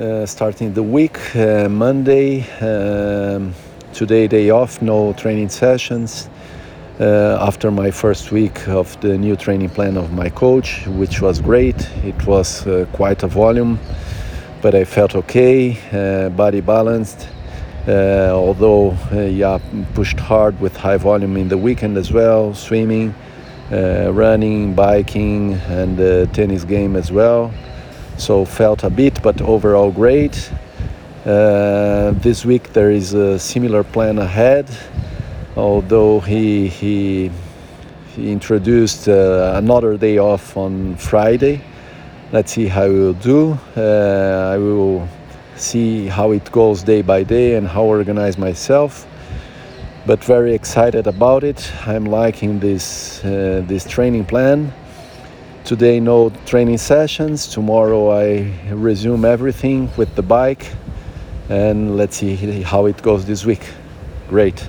uh, starting the week, uh, Monday. Um, today, day off, no training sessions. Uh, after my first week of the new training plan of my coach, which was great. It was quite a volume, but I felt okay, body balanced. Uh, although, uh, yeah, pushed hard with high volume in the weekend as well, swimming, uh, running, biking, and tennis game as well. So felt a bit, but overall great. this week there is a similar plan ahead although he he, he introduced uh, another day off on Friday. Let's see how we'll do. Uh, I will see how it goes day by day and how I organize myself. But very excited about it. I'm liking this uh, this training plan. Today no training sessions. Tomorrow I resume everything with the bike, and let's see how it goes this week. Great.